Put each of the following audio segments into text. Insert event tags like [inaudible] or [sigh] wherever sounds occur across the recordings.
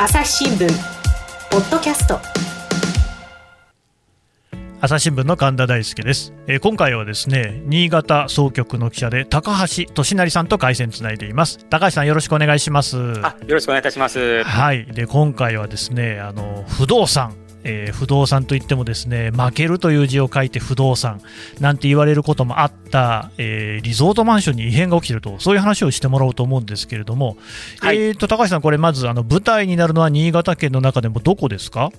朝日新聞ポッドキャスト。朝日新聞の神田大輔です、えー、今回はですね新潟総局の記者で高橋俊成さんと回線つないでいます。高橋さんよろしくお願いします。あよろしくお願いいたします。はい。で今回はですねあの不動産えー、不動産といってもですね負けるという字を書いて不動産なんて言われることもあった、えー、リゾートマンションに異変が起きているとそういう話をしてもらおうと思うんですけれども、はい、えーと高橋さん、これまずあの舞台になるのは新潟県の中でもどこですか？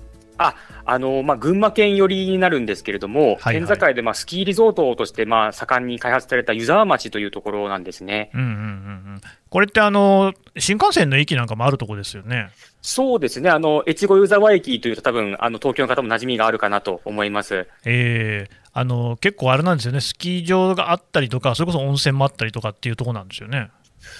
ああのまあ、群馬県寄りになるんですけれども、はいはい、県境で、まあ、スキーリゾートとして、まあ、盛んに開発された湯沢町というところなんですね。うんうんうんうん、これってあの、新幹線の駅なんかもあるところですよね。そうですね、あの越後湯沢駅というと、多分あの東京の方も馴染みがあるかなと思います、えー、あの結構あれなんですよね、スキー場があったりとか、それこそ温泉もあったりとかっていうところなんですよね。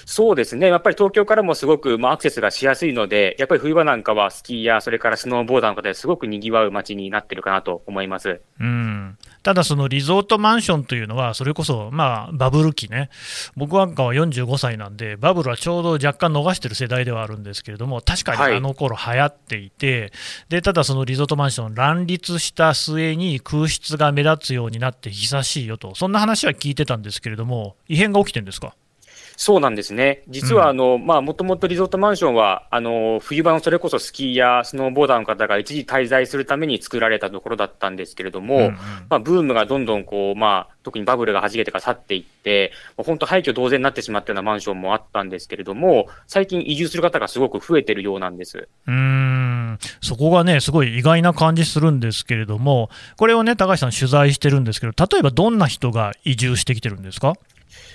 そうですね、やっぱり東京からもすごく、まあ、アクセスがしやすいので、やっぱり冬場なんかはスキーやそれからスノーボーダーの方ですごくにぎわう街になってるかなと思います。うん。ただ、そのリゾートマンションというのは、それこそ、まあ、バブル期ね、僕なんかは45歳なんで、バブルはちょうど若干逃してる世代ではあるんですけれども、確かにあの頃流行っていて、はい、でただ、そのリゾートマンション、乱立した末に空室が目立つようになって久しいよと、そんな話は聞いてたんですけれども、異変が起きてるんですか？そうなんですね。実は、あの、うん、まあ、もともとリゾートマンションは、あの、冬場のそれこそスキーやスノーボーダーの方が一時滞在するために作られたところだったんですけれども、うんうん、まあ、ブームがどんどんこう、まあ、特にバブルが弾けてから去っていって、本当廃墟同然になってしまったようなマンションもあったんですけれども、最近移住する方がすごく増えてるようなんです。うんそこがね、すごい意外な感じするんですけれども、これをね、高橋さん取材してるんですけど、例えばどんな人が移住してきてるんですか？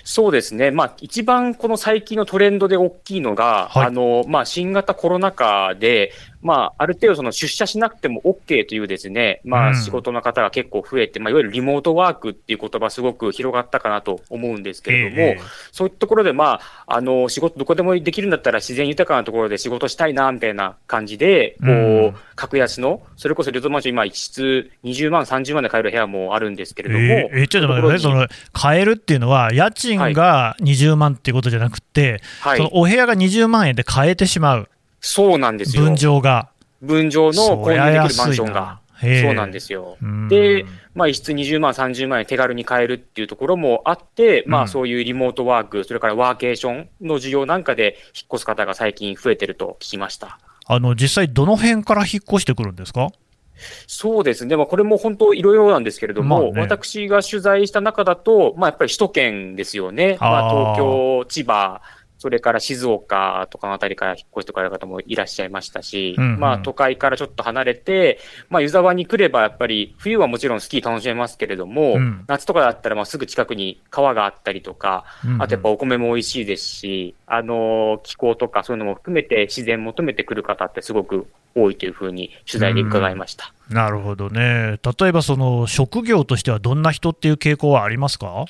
そうですね、まあ、一番この最近のトレンドで大きいのが、はい、あのまあ、新型コロナ禍で、まあ、ある程度その出社しなくても OK というですね、まあ、仕事の方が結構増えて、うん、まあ、いわゆるリモートワークっていう言葉すごく広がったかなと思うんですけれども、えー、そういうところで、まあ、あの、仕事どこでもできるんだったら自然豊かなところで仕事したいな、みたいな感じで、こう、うん、格安の、それこそリゾートマンション今一室20万、30万で買える部屋もあるんですけれども。えー、えちょっと待ってね、その、買えるっていうのは、家賃が20万っていうことじゃなくて、はい、そのお部屋が20万円で買えてしまう。そうなんですよ。分譲が。分譲の購入できるマンションが。そうなんですよ。で、まあ、一室20万、30万円手軽に買えるっていうところもあって、まあ、そういうリモートワーク、それからワーケーションの需要なんかで引っ越す方が最近増えてると聞きました。あの、実際どの辺から引っ越してくるんですか？そうですね、まあ、これも本当、いろいろなんですけれども、まあね、私が取材した中だと、まあ、やっぱり首都圏ですよね、まあ、東京、千葉、それから静岡とかのあたりから引っ越してこられる方もいらっしゃいましたし、うんうん、まあ都会からちょっと離れて、まあ湯沢に来ればやっぱり冬はもちろんスキー楽しめますけれども、うん、夏とかだったらまあすぐ近くに川があったりとか、うんうん、あとやっぱお米も美味しいですし、あの気候とかそういうのも含めて自然求めてくる方ってすごく多いというふうに取材で伺いました。なるほどね。例えばその職業としてはどんな人っていう傾向はありますか？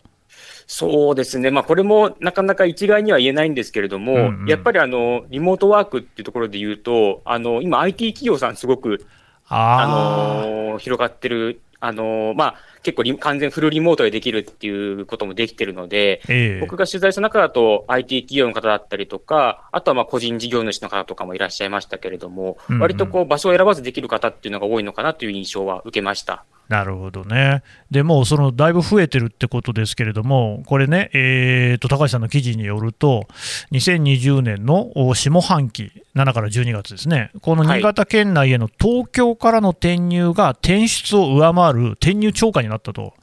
そう。ですね、まあ、これもなかなか一概には言えないんですけれども、うんうん、やっぱりあのリモートワークっていうところで言うと、あの今、IT 企業さん、すごくあの広がってる、あのまあ、結構完全フルリモートでできるっていうこともできてるので、えー、僕が取材した中だと IT 企業の方だったりとか、あとはまあ個人事業主の方とかもいらっしゃいましたけれども、うんうん、割とこう場所を選ばずできる方っていうのが多いのかなという印象は受けました。なるほどね。でもそのだいぶ増えてるってことですけれども、これね、えーと、高橋さんの記事によると、2020年の下半期、7から12月ですね、この新潟県内への東京からの転入が転出を上回る転入超過になったと、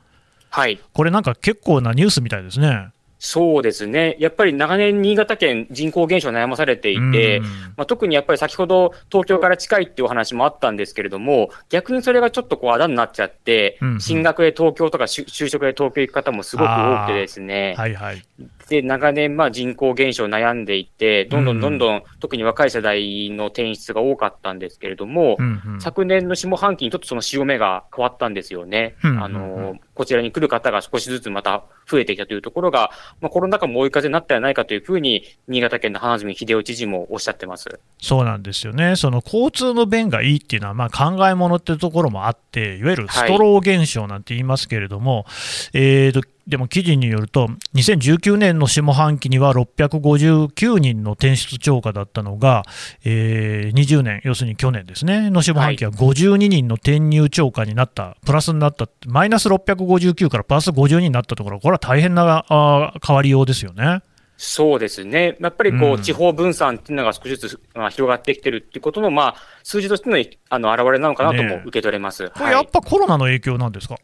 はい、これなんか結構なニュースみたいですね。そうですね。やっぱり長年新潟県人口減少悩まされていて、まあ、特にやっぱり先ほど東京から近いっていうお話もあったんですけれども、逆にそれがちょっとこうあだになっちゃって、進学で東京とか就職で東京行く方もすごく多くてですね、はいはい、で、長年、まあ人口減少悩んでいて、どんどんどんどん、特に若い世代の転出が多かったんですけれども、うんうん、昨年の下半期にちょっとその潮目が変わったんですよね。うんうんうん、あの、こちらに来る方が少しずつまた増えてきたというところが、まあ、コロナ禍も追い風になったんじゃないかというふうに、新潟県の花住秀夫知事もおっしゃってます。そうなんですよね、その交通の便がいいっていうのは、まあ、考えものっていうところもあって、いわゆるストロー現象なんて言いますけれども、はい、えーとでも記事によると、2019年の下半期には659人の転出超過だったのが、えー、20年、要するに去年ですね、の下半期は52人の転入超過になった、プラスになった、マイナス659からプラス52になったところ、これは大変なあ変わりようですよね。そうですね。やっぱりこう、地方分散っていうのが少しずつ、まあ、広がってきてるっていうことの、まあ、数字としてのあの表れなのかなとも受け取れます。ね、これやっぱコロナの影響なんですか、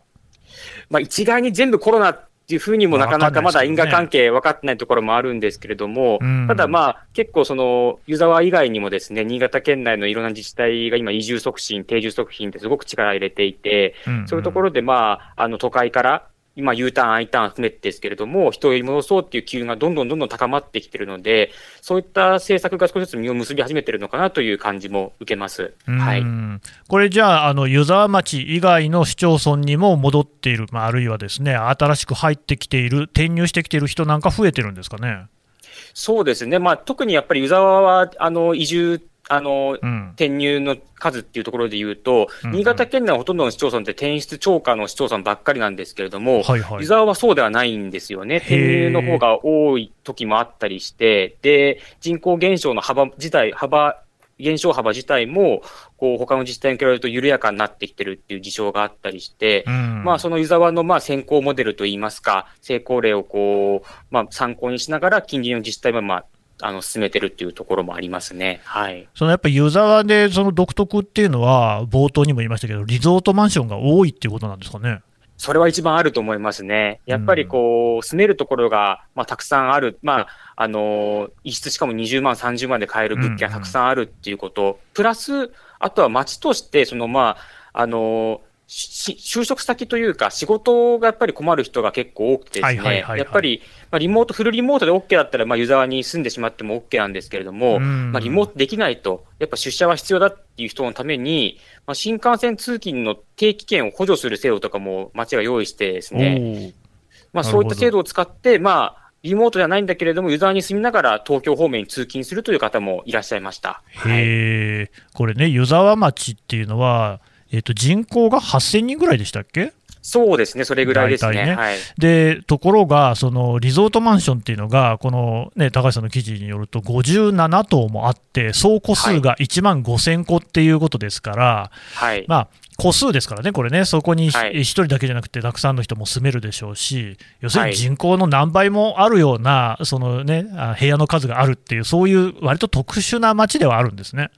まあ、一概に全部コロナいうふうにもなかなかまだ因果関係分かってないところもあるんですけれども、ただまあ、結構その、湯沢以外にもですね、新潟県内のいろんな自治体が今移住促進、定住促進ってすごく力入れていて、そういうところでまあ、あの都会から今 U ターン、I ターン含めてですけれども、人を呼び戻そうっていう機運がどんどんどんどん高まってきてるので、そういった政策が少しずつ実を結び始めてるのかなという感じも受けます。はい、これじゃあ、あの湯沢町以外の市町村にも戻っている、まあ、あるいはですね、新しく入ってきている、転入してきている人なんか増えてるんですかね？そうですね、まあ、特にやっぱり湯沢はあの移住あの、うん、転入の数っていうところで言うと、うんうん、新潟県内はほとんどの市町村って転出超過の市町村ばっかりなんですけれども、はいはい、湯沢はそうではないんですよね。転入の方が多い時もあったりして、で、人口減少の幅自体、幅、減少幅自体も、こう、他の自治体に比べると緩やかになってきてるっていう事象があったりして、うん、まあ、その湯沢の、まあ、先行モデルといいますか、成功例をこう、まあ、参考にしながら、近隣の自治体は、まあ、あの進めてるっていうところもありますね。はい。そのやっぱり湯沢でその独特っていうのは、冒頭にも言いましたけど、リゾートマンションが多いっていうことなんですかね。それは一番あると思いますね。やっぱりこう、住めるところが、まあ、たくさんある。まあ、あの、一室しかも20万、30万で買える物件がたくさんあるっていうこと。プラス、あとは町として、そのまあ、あの、就職先というか、仕事がやっぱり困る人が結構多くてですね、やっぱり、まあ、リモート、フルリモートで OK だったら、まあ、湯沢に住んでしまっても OK なんですけれども、まあ、リモートできないと、やっぱ出社は必要だっていう人のために、まあ、新幹線通勤の定期券を補助する制度とかも町が用意してですね、まあ、そういった制度を使って、まあ、リモートじゃないんだけれども、湯沢に住みながら東京方面に通勤するという方もいらっしゃいました。へえ、これね、湯沢町っていうのは、えーと、人口が8000人ぐらいでしたっけ？そうですね、それぐらいですね。ね。はい、でところが、そのリゾートマンションっていうのが、この、ね、高橋さんの記事によると、57棟もあって、総戸数が1万5000戸っていうことですから、はい、まあ、戸数ですからね、これね、そこに1人だけじゃなくて、たくさんの人も住めるでしょうし、要するに人口の何倍もあるような、そのね、部屋の数があるっていう、そういう割と特殊な街ではあるんですね。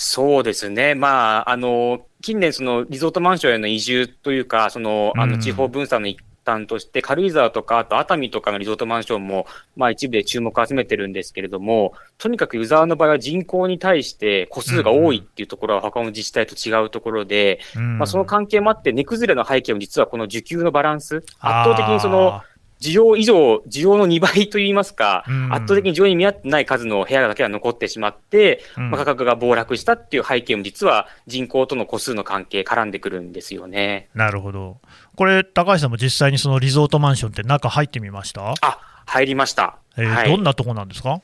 そうですね。まあ、あの、近年そのリゾートマンションへの移住というか、その、あの、地方分散の一環として、軽井沢とか、あと熱海とかのリゾートマンションも、まあ一部で注目を集めてるんですけれども、とにかく湯沢の場合は人口に対して個数が多いっていうところは他の自治体と違うところで、まあその関係もあって、値崩れの背景も実はこの需給のバランス、圧倒的にその、需要以上、需要の2倍といいますか、うん、圧倒的に需要に見合ってない数の部屋だけが残ってしまって、うん、まあ、価格が暴落したっていう背景も実は人口との個数の関係絡んでくるんですよね。なるほど。これ、高橋さんも実際にそのリゾートマンションって中入ってみました？あ、入りました。えー、はい、どんなとこなんですか？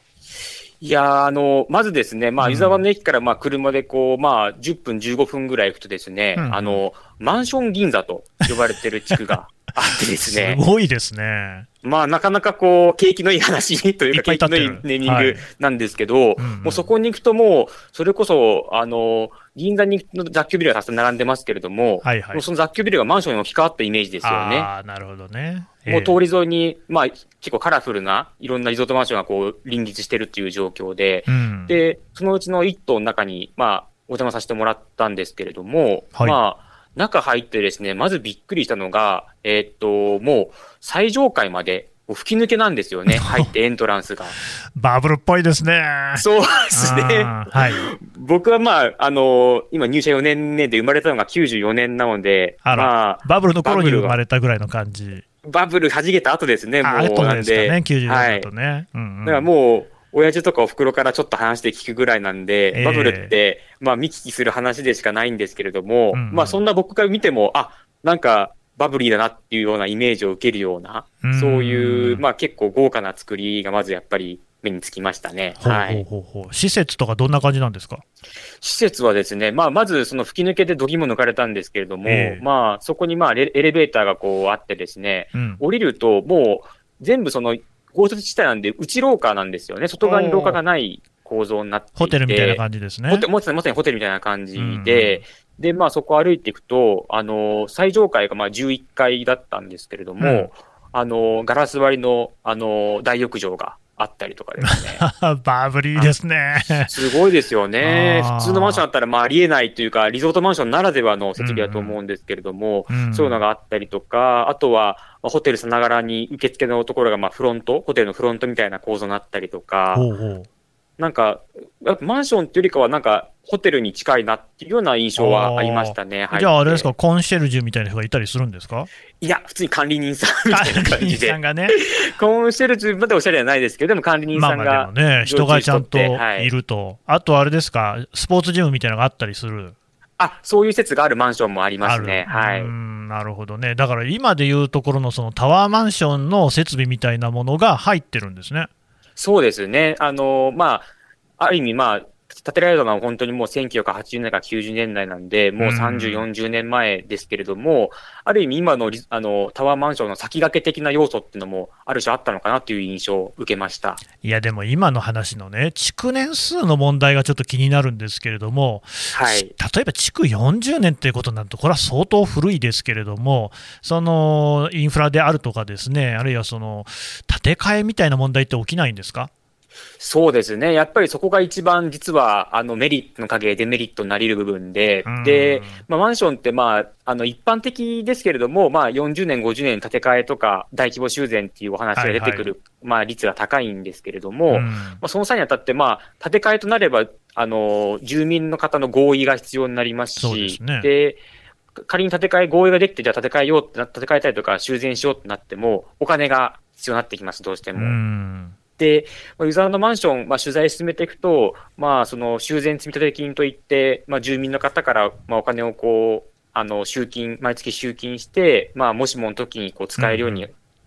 いやあの、まずですね、まあ、湯沢の駅からまあ車でこう、まあ、10分、15分ぐらい行くとですね、うん、あの、マンション銀座と呼ばれてる地区があってですね。すごいですね。まあ、なかなかこう、景気のいい話というか、景気のいいネーミングなんですけど、はいもうそこに行くともう、それこそ、あの、銀座にの雑居ビルがたくさん並んでますけれども、はいはい、もうその雑居ビルがマンションに置き換わったイメージですよね。ああ、なるほどね。えー、もう通り沿いに、まあ、結構カラフルないろんなリゾートマンションがこう、林立してるっていう状況で、うん、で、そのうちの一棟の中に、まあ、お邪魔させてもらったんですけれども、はい、まあ、中入ってですね、まずびっくりしたのが、えー、っと、もう最上階まで吹き抜けなんですよね、[laughs] 入ってエントランスが。バブルっぽいですね。そうですね。はい、僕はまあ、あの今入社4年目で生まれたのが94年なので、あまあ、バブルの頃に生まれたぐらいの感じ。バブル弾けた後ですね、もう。後ですかね、94年だとね。はい、うんうん、だからもう、親父とかお袋からちょっと話して聞くぐらいなんで、えー、バブルって、まあ見聞きする話でしかないんですけれども、うんうん、まあそんな僕から見ても、あ、なんかバブリーだなっていうようなイメージを受けるような、そういう、まあ結構豪華な作りがまずやっぱり目につきましたね。はい。ほうほうほう。施設とかどんな感じなんですか？施設はですね、まあ、まずその吹き抜けでどぎも抜かれたんですけれども、えー、まあ、そこにまあエレベーターがこうあってですね、うん、降りるともう全部その豪雪地帯なんで内廊下なんですよね。外側に廊下がない構造になっていて。ホテルみたいな感じですね。ホテまさにホテルみたいな感じで、うんで、まあそこ歩いていくと、あの、最上階がまあ11階だったんですけれども、うん、あの、ガラス張りの、あの、大浴場があったりとかですね。[laughs] バブリーですね。すごいですよね。普通のマンションだったらまあありえないというか、リゾートマンションならではの設備だと思うんですけれども、うんうん、そういうのがあったりとか、あとは、ホテルさながらに受付のところがまあフロント、ホテルのフロントみたいな構造になったりとか、ほうほうなんか、マンションっていうよりかは、なんか、ホテルに近いなっていうような印象はありましたね。じゃあ、あれですか、コンシェルジュみたいな人がいたりするんですか？いや、普通に管理人さんみたいな感じで。さんがね。[laughs] コンシェルジュまでおしゃれじゃないですけど、でも管理人さんが。まあまあね、人がちゃんといると、はい、あとあれですか、スポーツジムみたいなのがあったりする？あそういう施設があるマンションもありますね。はい、なるほどね。だから今でいうところのそのタワーマンションの設備みたいなものが入ってるんですね。そうですね。あの、まあ、ある意味、まあ、建てられたのは本当にもう1980年から90年代なんで、もう30、40年前ですけれども、ある意味今のあのタワーマンションの先駆け的な要素っていうのもある種あったのかなという印象を受けました。いや、でも今の話のね、築年数の問題がちょっと気になるんですけれども、はい、例えば築40年っていうことになると、これは相当古いですけれども、そのインフラであるとかですね、あるいはその建て替えみたいな問題って起きないんですか？そうですね。やっぱりそこが一番実は、あの、メリットの陰デメリットになり得る部分で、で、まあ、マンションって、まあ、あの、一般的ですけれども、まあ、40年、50年建て替えとか、大規模修繕っていうお話が出てくる、はいはい、まあ、率が高いんですけれども、まあ、その際にあたって、まあ、建て替えとなれば、あの、住民の方の合意が必要になりますし、で、ね、仮に建て替え、合意ができて、じゃあ建て替えようってな、建て替えたりとか修繕しようってなっても、お金が必要になってきます、どうしても。で、ユーザーのマンション、まあ、取材進めていくと、まあ、その修繕積立金といって、まあ、住民の方から、まあ、お金をこう、あの、集金、毎月集金して、まあ、もしもの時にこう使えるように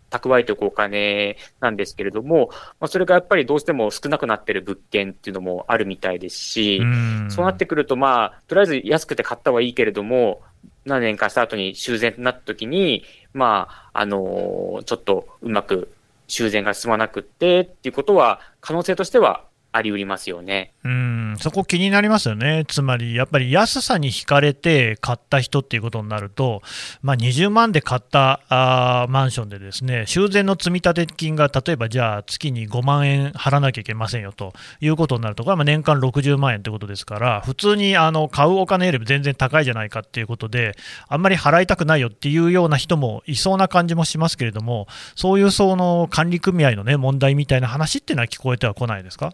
蓄えておくお金なんですけれども、まあ、それがやっぱりどうしても少なくなってる物件っていうのもあるみたいですし、そうなってくると、まあ、とりあえず安くて買ったはいいけれども、何年かした後に修繕となった時に、まあ、あのー、ちょっとうまく修繕が進まなくってっていうことは、可能性としてはありうりますよね。うんそこ気になりますよね、つまりやっぱり安さに惹かれて買った人っていうことになると、まあ、20万で買ったあマンションでですね修繕の積立金が例えばじゃあ月に5万円払わなきゃいけませんよということになると、これは年間60万円ということですから、普通にあの買うお金よりも全然高いじゃないかっていうことで、あんまり払いたくないよっていうような人もいそうな感じもしますけれども、そういうその管理組合の、ね、問題みたいな話っていうのは聞こえてはこないですか？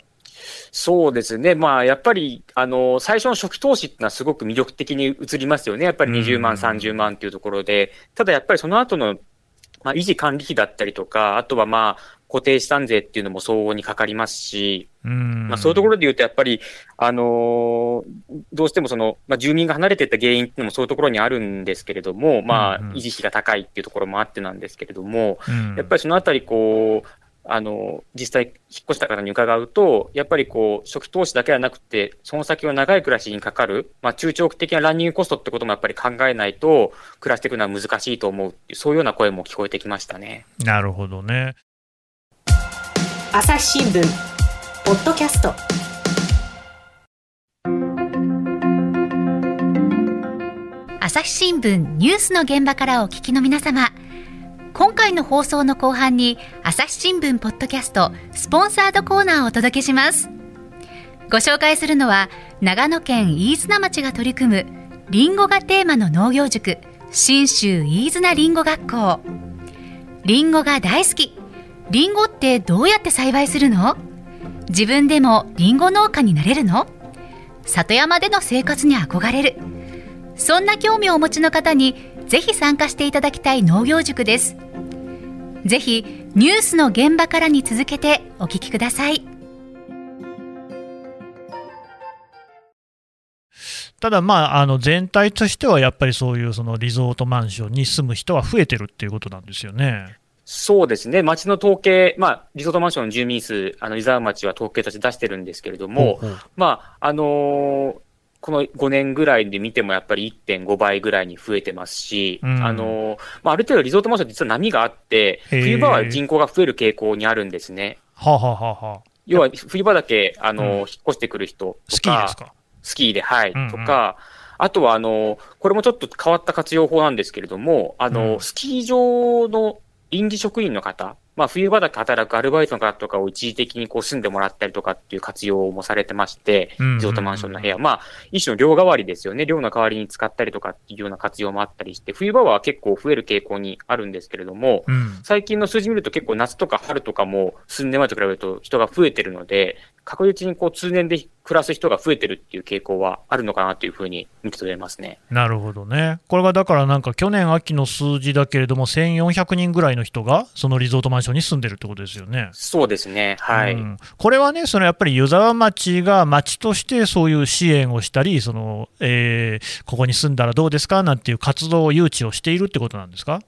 そうですね。まあ、やっぱり、あの、最初の初期投資ってのはすごく魅力的に映りますよね。やっぱり20万、30万っていうところで。ただやっぱりその後の、まあ、維持管理費だったりとか、あとはまあ、固定資産税っていうのも相応にかかりますし、まあ、そういうところで言うと、やっぱり、あのー、どうしてもその、まあ、住民が離れていった原因っていうのもそういうところにあるんですけれども、まあ、維持費が高いっていうところもあってなんですけれども、やっぱりそのあたり、こう、あの、実際引っ越した方に伺うと、やっぱりこう、初期投資だけはなくて、その先は長い暮らしにかかる、まあ、中長期的なランニングコストってこともやっぱり考えないと、暮らしていくのは難しいと思うっていう、そういうような声も聞こえてきましたね。なるほどね。朝日新聞、ポッドキャスト。朝日新聞ニュースの現場からお聞きの皆様。今回の放送の後半に朝日新聞ポッドキャストスポンサードコーナーをお届けします。ご紹介するのは長野県飯綱町が取り組むりんごがテーマの農業塾信州飯綱りんご学校。りんごが大好き。りんごってどうやって栽培するの？自分でもりんご農家になれるの？里山での生活に憧れる。そんな興味をお持ちの方にぜひ参加していただきたい農業塾ですぜひニュースの現場からに続けてお聞きくださいただ、まあ、あの全体としてはやっぱりそういうそのリゾートマンションに住む人は増えてるっていうことなんですよね。そうですね。町の統計、まあ、リゾートマンションの住民数、あの、伊沢町は統計として出してるんですけれども、うんうん、まあ、あのー、この5年ぐらいで見てもやっぱり1.5倍ぐらいに増えてますし、うん、あのー、まあ、ある程度リゾートマンション実は波があって、冬場は人口が増える傾向にあるんですね。はあ、ははは要は、冬場だけ、あのー、うん、引っ越してくる人とか、スキーですか？スキーで、はい、うんうん、とか、あとは、あの、これもちょっと変わった活用法なんですけれども、あの、うん、スキー場の臨時職員の方、まあ、冬場だけ働くアルバイトの方とかを一時的にこう住んでもらったりとかっていう活用もされてまして、リゾートマンションの部屋。まあ、一種の寮代わりですよね。寮の代わりに使ったりとかっていうような活用もあったりして、冬場は結構増える傾向にあるんですけれども、うん、最近の数字見ると結構夏とか春とかも数年前と比べると人が増えてるので、確実にこう通年で暮らす人が増えてるっていう傾向はあるのかなというふうに見て取れますね。なるほどね。これがだからなんか去年秋の数字だけれども、1400人ぐらいの人がそのリゾートマンションに住んでるってことですよね。そうですね。はい。うん、これはね、そのやっぱり湯沢町が町としてそういう支援をしたり、その、えー、ここに住んだらどうですかなんていう活動を誘致をしているってことなんですか？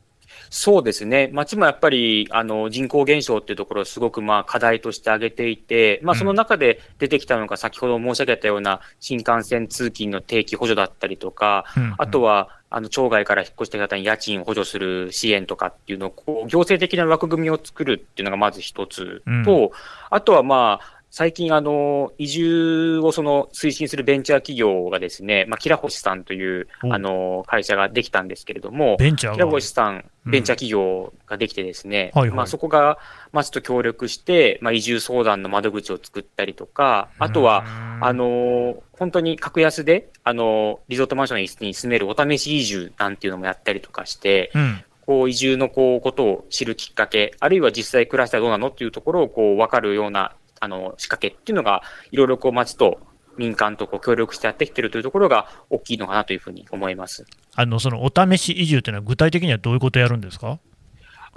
そうですね。町もやっぱり、あの、人口減少っていうところをすごく、まあ、課題として挙げていて、まあ、その中で出てきたのが、先ほど申し上げたような新幹線通勤の定期補助だったりとか、うんうん、あとは、あの、町外から引っ越した方に家賃を補助する支援とかっていうのを、こう、行政的な枠組みを作るっていうのがまず一つと、うん、あとはまあ、最近、あの、移住をその推進するベンチャー企業がですね、まあ、キラホシさんという、あの、会社ができたんですけれども、ベンチャーキラホシさん、ベンチャー企業ができてですね、うんはいはい、まあ、そこが町と協力して、まあ、移住相談の窓口を作ったりとか、あとは、あの、本当に格安で、あの、リゾートマンションに住めるお試し移住なんていうのもやったりとかして、うん。こう移住のこうことを知るきっかけ、あるいは実際暮らしたらどうなのっていうところをこう分かるようなあの、仕掛けっていうのが、いろいろこう町と民間とこう協力してやってきてるというところが大きいのかなというふうに思います。あの、そのお試し移住というのは具体的にはどういうことをやるんですか？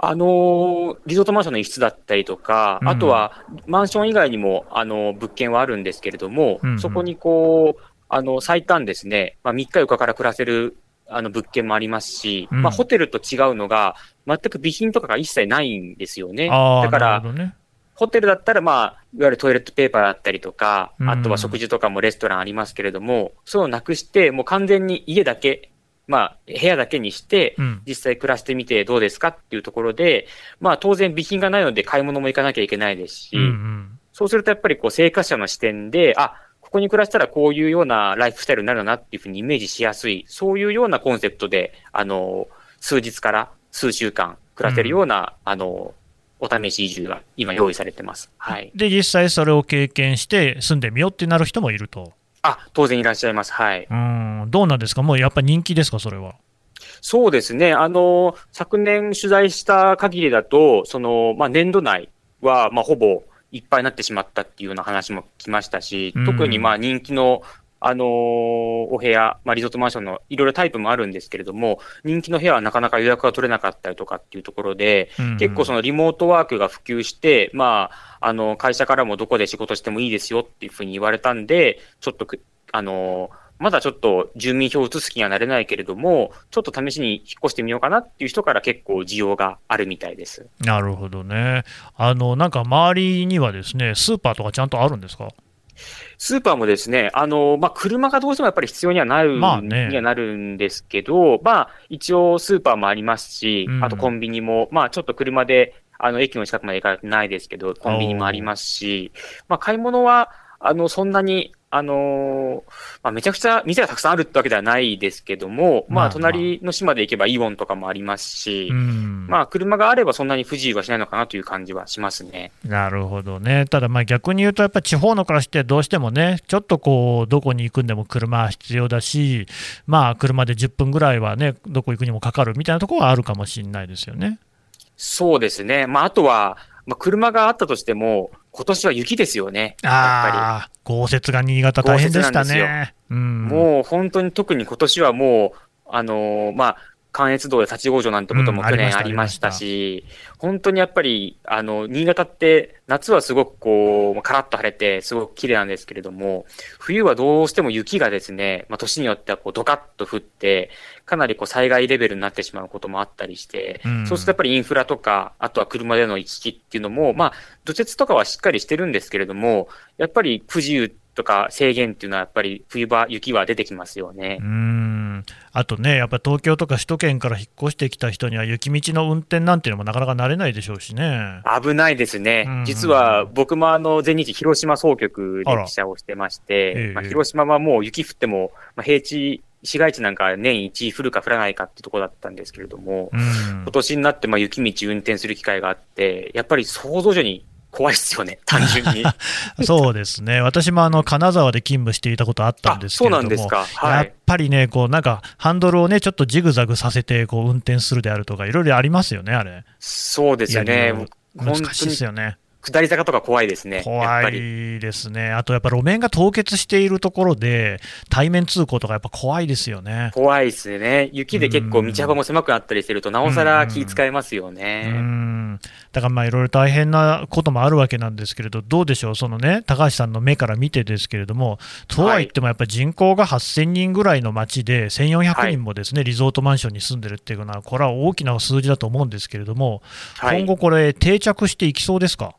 あの、リゾートマンションの一室だったりとか、うん、あとはマンション以外にも、あの、物件はあるんですけれども、うん。うん、そこにこう、あの、最短ですね、まあ、3日4日から暮らせるあの物件もありますし、うん、まあ、ホテルと違うのが、全く備品とかが一切ないんですよね。だから、ね、ホテルだったら、まあ、いわゆるトイレットペーパーだったりとか、あとは食事とかもレストランありますけれども、そうなくして、もう完全に家だけ、まあ、部屋だけにして、実際暮らしてみてどうですかっていうところで、まあ、当然備品がないので買い物も行かなきゃいけないですし、そうするとやっぱりこう生活者の視点で、あ、ここに暮らしたらこういうようなライフスタイルになるなっていうふうにイメージしやすい、そういうようなコンセプトで、あの、数日から数週間暮らせるような、あの、お試し移住が今用意されてます。はい。で、実際それを経験して住んでみようってなる人もいると。あ、当然いらっしゃいます。はい。うん、どうなんですか？もうやっぱ人気ですか、それは。そうですね。あの、昨年取材した限りだと、その、まあ、年度内は、まあ、ほぼいっぱいになってしまったっていうような話も来ましたし、特にまあ人気のあのー、お部屋、まあ、リゾートマンションのいろいろタイプもあるんですけれども、人気の部屋はなかなか予約が取れなかったりとかっていうところで、うんうん、結構そのリモートワークが普及して、まあ、あの、会社からもどこで仕事してもいいですよっていうふうに言われたんで、ちょっと、あのー、まだちょっと住民票を移す気にはなれないけれども、ちょっと試しに引っ越してみようかなっていう人から結構需要があるみたいです。なるほどね。あの、なんか周りにはですね、スーパーとかちゃんとあるんですか？スーパーもですね、あの、まあ、車がどうしてもやっぱり必要にはなる、まあね、にはなるんですけど、まあ、一応スーパーもありますし、うん、あとコンビニも、まあ、ちょっと車で、あの、駅の近くまで行かないですけど、コンビニもありますし、まあ、買い物は、あの、そんなに、あのー、まあ、めちゃくちゃ店がたくさんあるってわけではないですけども、まあ、隣の島で行けばイオンとかもありますし、まあ、車があればそんなに不自由はしないのかなという感じはしますね。なるほどね。ただ、まあ、逆に言うと、やっぱり地方の暮らしってどうしてもね、ちょっとこう、どこに行くんでも車は必要だし、まあ、車で10分ぐらいはね、どこ行くにもかかるみたいなところはあるかもしれないですよね。そうですね。まあ、あとは、まあ、車があったとしても、今年は雪ですよね。やっぱり。豪雪が新潟大変でしたね。うん、もう本当に特に今年はもう、あのー、まあ、関越道で立ち往生なんてことも去年ありましたし、本当にやっぱり、あの、新潟って夏はすごくこう、カラッと晴れて、すごく綺麗なんですけれども、冬はどうしても雪がですね、まあ、年によってはこう、ドカッと降って、かなりこう、災害レベルになってしまうこともあったりして、うん、そうするとやっぱりインフラとか、あとは車での行き来っていうのも、まあ、土雪とかはしっかりしてるんですけれども、やっぱり不自由とか制限っていうのはやっぱり冬場、雪は出てきますよね。うんあとね、やっぱ東京とか首都圏から引っ越してきた人には、雪道の運転なんていうのもなかなか慣れないでしょうしね。危ないですね。うんうん、実は僕もあの、全日広島総局で記者をしてまして、まあ、広島はもう雪降っても、まあ、平地、市街地なんか年一降るか降らないかってところだったんですけれども、うん、今年になってまあ雪道運転する機会があって、やっぱり想像以上に怖いっすよね、単純に。[laughs] そうですね、私もあの金沢で勤務していたことあったんですけれども、はい、やっぱりね、こうなんかハンドルをね、ちょっとジグザグさせてこう運転するであるとか、いろいろありますよね、あれ。そうですよね、難しいですよね。下り坂とか怖いですね。怖いですね。あとやっぱ路面が凍結しているところで、対面通行とかやっぱ怖いですよね。怖いですね。雪で結構道幅も狭くなったりしてると、なおさら気遣いますよね。うんだからまあいろいろ大変なこともあるわけなんですけれど、どうでしょう、そのね、高橋さんの目から見てですけれども、とはいってもやっぱり人口が8000人ぐらいの町で、1400人もですね、リゾートマンションに住んでるっていうのは、これは大きな数字だと思うんですけれども、今後これ、定着していきそうですか？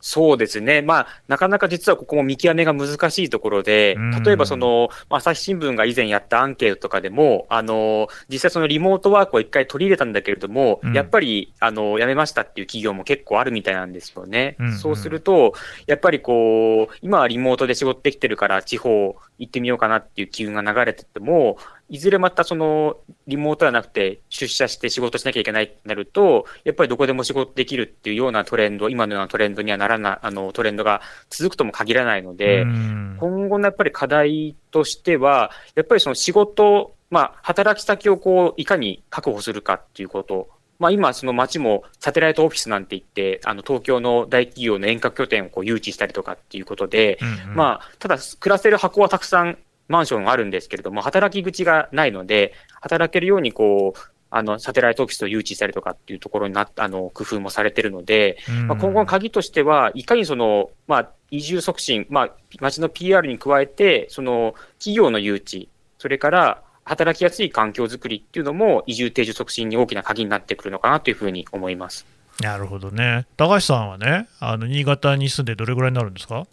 そうですね。まあ、なかなか実はここも見極めが難しいところで、例えばその、まあ、朝日新聞が以前やったアンケートとかでも、あの、実際そのリモートワークを一回取り入れたんだけれども、うん、やっぱり、あの、辞めましたっていう企業も結構あるみたいなんですよね。うんうん、そうすると、やっぱりこう、今はリモートで仕事できてるから地方行ってみようかなっていう機運が流れてても、いずれまたそのリモートではなくて出社して仕事しなきゃいけないってなると、やっぱりどこでも仕事できるっていうようなトレンド、今のようなトレンドにはならない、あのトレンドが続くとも限らないので、今後のやっぱり課題としては、やっぱりその仕事、まあ、働き先をこう、いかに確保するかっていうこと。まあ、今、その街もサテライトオフィスなんて言って、あの東京の大企業の遠隔拠点をこう誘致したりとかっていうことで、うんうん、まあ、ただ、暮らせる箱はたくさんマンションがあるんですけれども、働き口がないので、働けるようにこう、あの、サテライトオフィスを誘致したりとかっていうところになあの、工夫もされてるので、まあ、今後の鍵としては、いかにその、まあ、移住促進、まあ、街の PR に加えて、その、企業の誘致、それから、働きやすい環境づくりっていうのも、移住定住促進に大きな鍵になってくるのかなというふうに思います。なるほどね。高橋さんはね、あの、新潟に住んでどれぐらいになるんですか？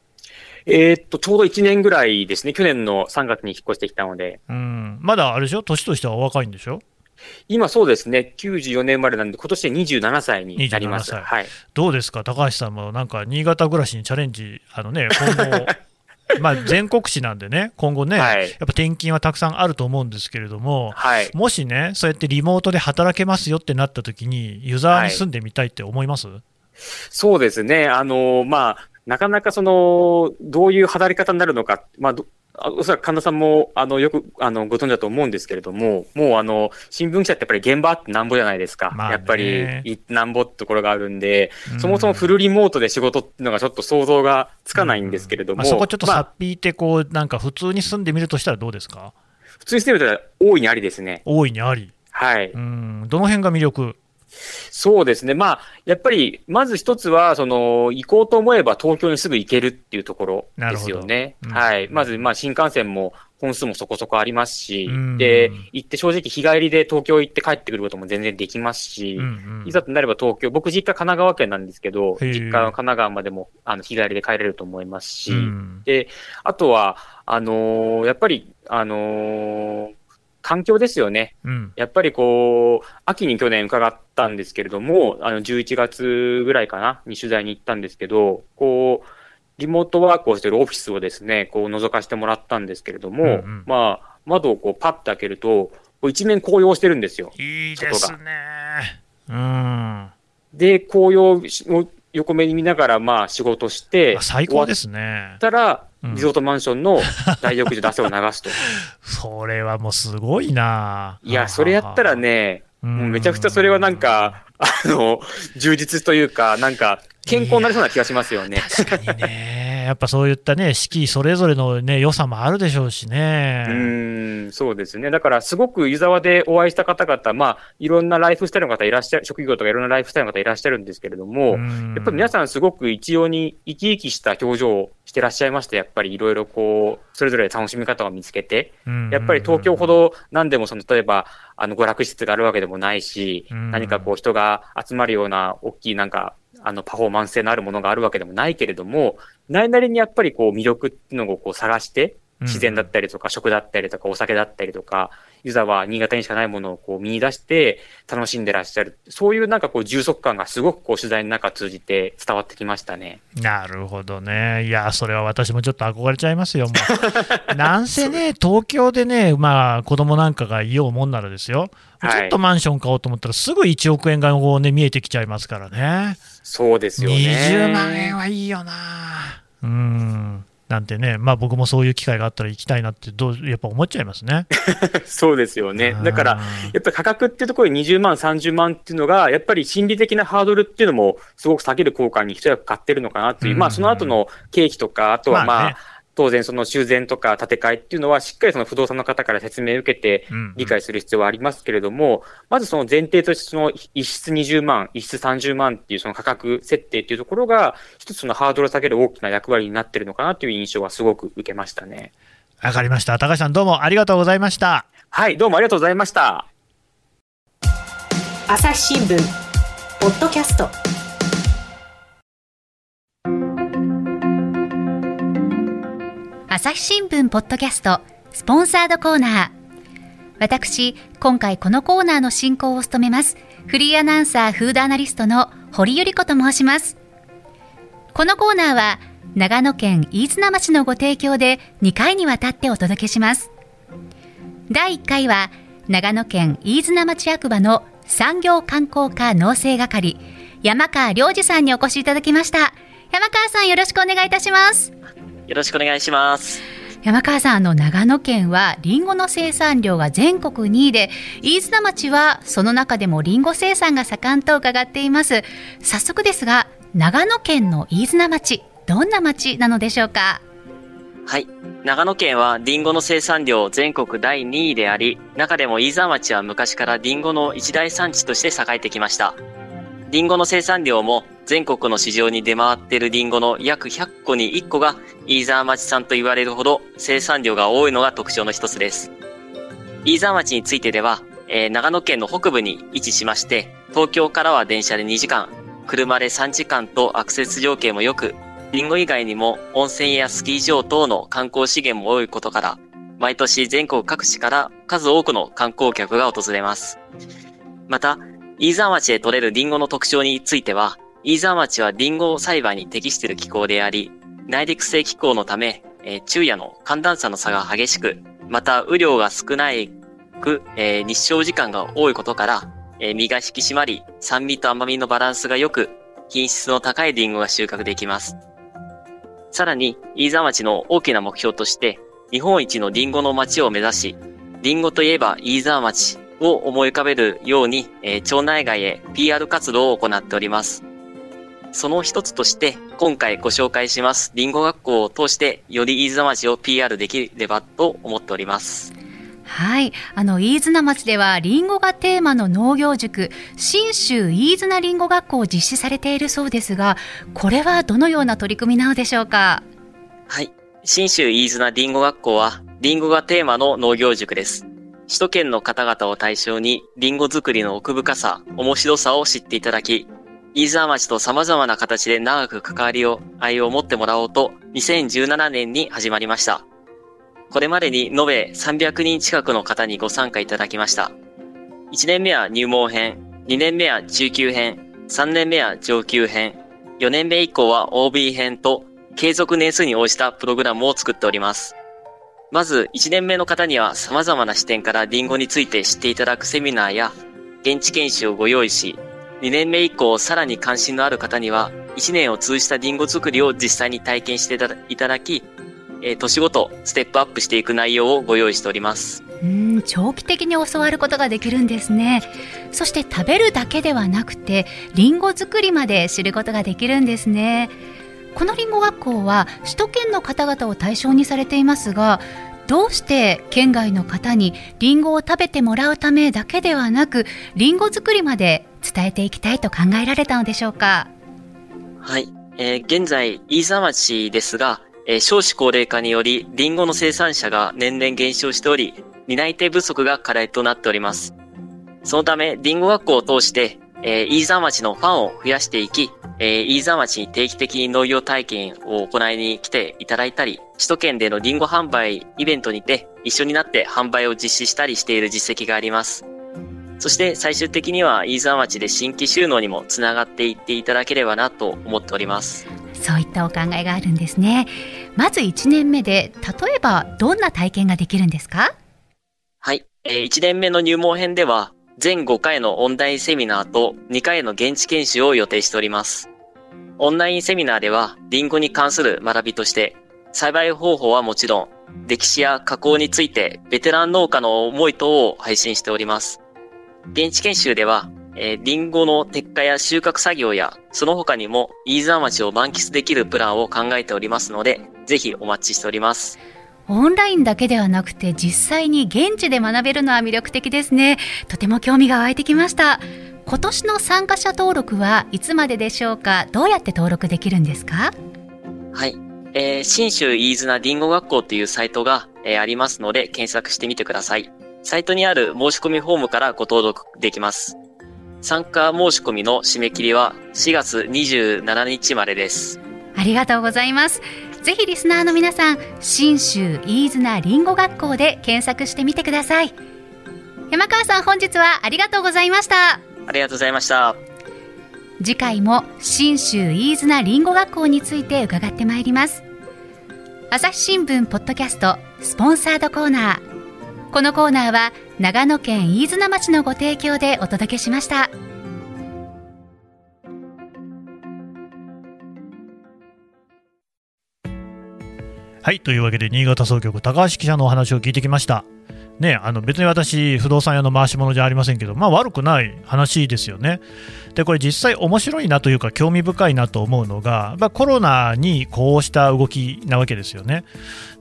えー、っと、ちょうど1年ぐらいですね。去年の3月に引っ越してきたので。うん。まだあれでしょ？年としてはお若いんでしょ？今そうですね。94年生まれなんで、今年で27歳になります。はい。どうですか？高橋さんもなんか新潟暮らしにチャレンジ、あのね、今後、[laughs] まあ全国紙なんでね、今後ね、はい、やっぱ転勤はたくさんあると思うんですけれども、はい、もしね、そうやってリモートで働けますよってなったときに、ユーザーに住んでみたいって思います、はい、そうですね。あの、まあ、なかなかその、どういう働き方になるのか、まあ、おそらく神田さんも、あの、よく、あの、ご存知だと思うんですけれども、もう、あの、新聞記者ってやっぱり現場ってなんぼじゃないですか。まあ、やっぱり、なんぼってところがあるんで、うん、そもそもフルリモートで仕事っていうのがちょっと想像がつかないんですけれども。うんまあ、そこちょっとさっぴいて、こう、なんか普通に住んでみるとしたらどうですか？普通に住んでみると大いにありですね。大いにあり。はい。うん。どの辺が魅力？そうですね。まあ、やっぱり、まず一つは、その、行こうと思えば東京にすぐ行けるっていうところですよね。うん、はい。まず、まあ、新幹線も本数もそこそこありますし、うん、で、行って正直日帰りで東京行って帰ってくることも全然できますし、うんうん、いざとなれば東京、僕実家神奈川県なんですけど、実家の神奈川までも、あの、日帰りで帰れると思いますし、で、あとは、あのー、やっぱり、あのー環境ですよね。うん、やっぱりこう、秋に去年伺ったんですけれども、あの、11月ぐらいかな、に取材に行ったんですけど、こう、リモートワークをしているオフィスをですね、こう覗かせてもらったんですけれども、うんうん、まあ、窓をこうパッと開けると、こう一面紅葉してるんですよ。いいですね。うん。で、紅葉を横目に見ながら、まあ、仕事して、最高ですね。たら、リゾートマンションの大浴場で汗を流すと。[laughs] それはもうすごいないや、それやったらね、もうめちゃくちゃそれはなんか、あの、充実というか、なんか、健康になりそうな気がしますよね。確かにね。やっぱそういったね、四季それぞれのね、良さもあるでしょうしね。うん、そうですね。だから、すごく湯沢でお会いした方々、まあ、いろんなライフスタイルの方いらっしゃる、職業とかいろんなライフスタイルの方いらっしゃるんですけれども、やっぱり皆さんすごく一様に生き生きした表情をしてらっしゃいまして、やっぱりいろいろこう、それぞれ楽しみ方を見つけて、やっぱり東京ほど何でもその、例えば、あの、娯楽施設があるわけでもないし、何かこう人が集まるような大きいなんかあの、パフォーマンス性のあるものがあるわけでもないけれども、ないなりにやっぱりこう魅力っていうのをこう探して、自然だったりとか、食だったりとか、お酒だったりとか、ユーザーは新潟にしかないものをこう見出して楽しんでらっしゃる。そういうなんかこう充足感がすごくこう取材の中通じて伝わってきましたね。なるほどね。いや、それは私もちょっと憧れちゃいますよ。もう [laughs] なんせね、東京でね、まあ子供なんかがいようもんならですよ。ちょっとマンション買おうと思ったら、すぐ1億円がこう、ね、見えてきちゃいますからね。そうですよね。20万円はいいよな。うん。なんてね、まあ僕もそういう機会があったら行きたいなってどう、やっぱ思っちゃいますね。[laughs] そうですよね。だから、やっぱり価格っていうところで20万、30万っていうのが、やっぱり心理的なハードルっていうのも、すごく下げる効果に一役買ってるのかなっていう、まあその後の経費とか、あとはまあ、まあね当然その修繕とか建て替えっていうのはしっかりその不動産の方から説明を受けて理解する必要はありますけれども、うんうん、まずその前提としてその一室20万、一室30万っていうその価格設定っていうところが一つのハードルを下げる大きな役割になってるのかなという印象はすごく受けましたね。わかりました。高橋さんどうもありがとうございました。はい、どうもありがとうございました。朝日新聞ポッドキャスト朝日新聞ポッドキャストスポンサードコーナー。私今回このコーナーの進行を務めますフリーアナウンサーフードアナリストの堀由里子と申します。このコーナーは長野県飯綱町のご提供で2回にわたってお届けします。第1回は長野県飯綱町役場の産業観光課農政係山川良二さんにお越しいただきました。山川さんよろしくお願いいたします。よろしくお願いします。山川さん、あの長野県はりんごの生産量が全国2位で、飯綱町はその中でもりんご生産が盛んと伺っています。早速ですが、長野県の飯綱町、どんな町なのでしょうか？はい。長野県はリンゴの生産量全国第2位であり、中でも飯沢町は昔からリンゴの一大産地として栄えてきました。リンゴの生産量も全国の市場に出回っているリンゴの約100個に1個が飯沢町産と言われるほど生産量が多いのが特徴の一つです。飯沢町についてでは、えー、長野県の北部に位置しまして、東京からは電車で2時間、車で3時間とアクセス条件も良く、リンゴ以外にも温泉やスキー場等の観光資源も多いことから、毎年全国各地から数多くの観光客が訪れます。また、飯沢町で採れるリンゴの特徴については、飯沢町はリンゴ栽培に適している気候であり、内陸性気候のため、えー、昼夜の寒暖差の差が激しく、また雨量が少ないく、えー、日照時間が多いことから、えー、実が引き締まり、酸味と甘みのバランスが良く、品質の高いリンゴが収穫できます。さらに、飯沢町の大きな目標として、日本一のリンゴの町を目指し、リンゴといえば飯沢町を思い浮かべるように、えー、町内外へ PR 活動を行っております。その一つとして、今回ご紹介します、リンゴ学校を通して、より飯綱町を PR できればと思っております。はい。あの、飯綱町では、リンゴがテーマの農業塾、新州飯綱リンゴ学校を実施されているそうですが、これはどのような取り組みなのでしょうか？はい。新州飯綱リンゴ学校は、リンゴがテーマの農業塾です。首都圏の方々を対象に、リンゴ作りの奥深さ、面白さを知っていただき、飯沢町と様々な形で長く関わりを、愛を持ってもらおうと、2017年に始まりました。これまでに延べ300人近くの方にご参加いただきました。1年目は入門編、2年目は中級編、3年目は上級編、4年目以降は OB 編と、継続年数に応じたプログラムを作っております。まず、1年目の方には様々な視点からリンゴについて知っていただくセミナーや、現地研修をご用意し、2年目以降さらに関心のある方には、1年を通じたリンゴ作りを実際に体験していただき、えー、年ごとステップアップしていく内容をご用意しております。うん長期的に教わることができるんですねそして食べるだけではなくてりんご作りまで知ることができるんですねこのりんご学校は首都圏の方々を対象にされていますがどうして県外の方にりんごを食べてもらうためだけではなくりんご作りまで伝えていきたいと考えられたのでしょうか？はい、えー、現在飯沢町ですが、えー、少子高齢化によりりんごの生産者が年々減少しており担い手不足が課題となっております。そのため、リンゴ学校を通して、えー、飯沢町のファンを増やしていき、えー、飯沢町に定期的に農業体験を行いに来ていただいたり、首都圏でのリンゴ販売イベントにて一緒になって販売を実施したりしている実績があります。そして最終的には飯沢町で新規収納にもつながっていっていただければなと思っております。そういったお考えがあるんですね。まず1年目で、例えばどんな体験ができるんですか？はい。えー、1年目の入門編では、全5回のオンラインセミナーと2回の現地研修を予定しております。オンラインセミナーでは、リンゴに関する学びとして、栽培方法はもちろん、歴史や加工について、ベテラン農家の思い等を配信しております。現地研修では、えー、リンゴの撤回や収穫作業や、その他にも、飯沢町を満喫できるプランを考えておりますので、ぜひお待ちしております。オンラインだけではなくて実際に現地で学べるのは魅力的ですね。とても興味が湧いてきました。今年の参加者登録はいつまででしょうか？どうやって登録できるんですか？はい、えー、新州飯綱りんご学校というサイトが、えー、ありますので検索してみてくださいサイトにある申し込みフォームからご登録できます。参加申し込みの締め切りは4月27日までです。ありがとうございます。ぜひリスナーの皆さん信州飯綱りんご学校で検索してみてください。山川さん本日はありがとうございました。ありがとうございました。次回も信州飯綱りんご学校について伺ってまいります。朝日新聞ポッドキャストスポンサードコーナーこのコーナーは長野県飯綱町のご提供でお届けしました。はい、というわけで、新潟総局、高橋記者のお話を聞いてきました。ね、あの別に私、不動産屋の回し者じゃありませんけど、まあ、悪くない話ですよね。で、これ実際面白いなというか、興味深いなと思うのが、まあ、コロナにこうした動きなわけですよね。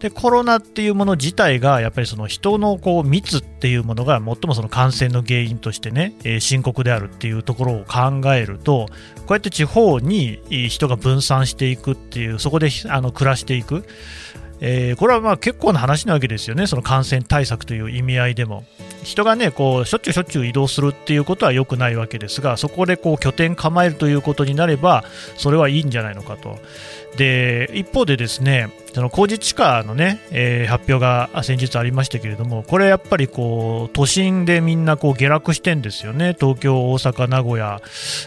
で、コロナっていうもの自体が、やっぱりその人のこう密っていうものが最もその感染の原因としてね、深刻であるっていうところを考えると、こうやって地方に人が分散していくっていう、そこであの暮らしていく。えー、これはまあ結構な話なわけですよね、その感染対策という意味合いでも。人がね、こうしょっちゅうしょっちゅう移動するっていうことは良くないわけですが、そこでこう拠点構えるということになれば、それはいいんじゃないのかと。で一方でですねその工事地価のね、えー、発表が先日ありましたけれどもこれやっぱりこう都心でみんなこう下落してんですよね東京、大阪、名古屋、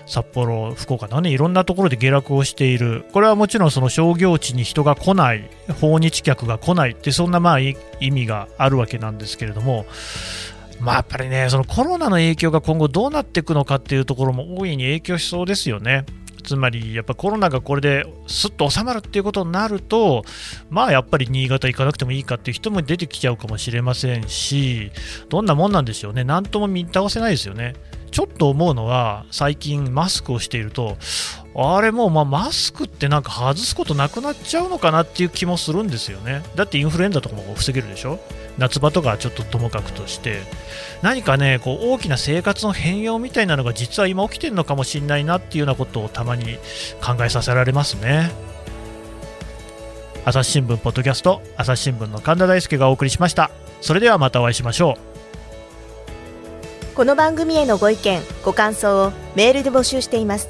札幌、福岡のねいろんなところで下落をしているこれはもちろんその商業地に人が来ない訪日客が来ないってそんなまあ意味があるわけなんですけれどもまあやっぱりねそのコロナの影響が今後どうなっていくのかっていうところも大いに影響しそうですよね。つまりやっぱコロナがこれですっと収まるっていうことになると、まあやっぱり新潟行かなくてもいいかっていう人も出てきちゃうかもしれませんし、どんなもんなんでしょうね、何とも見倒せないですよね。ちょっと思うのは、最近マスクをしていると、あれもまあマスクってなんか外すことなくなっちゃうのかなっていう気もするんですよね。だってインフルエンザとかも防げるでしょ？夏場とかちょっとともかくとして。何かねこう大きな生活の変容みたいなのが実は今起きてるのかもしれないなっていうようなことをたまに考えさせられますね。朝日新聞ポッドキャスト朝日新聞の神田大輔がお送りしました。それではまたお会いしましょう。この番組へのご意見ご感想をメールで募集しています。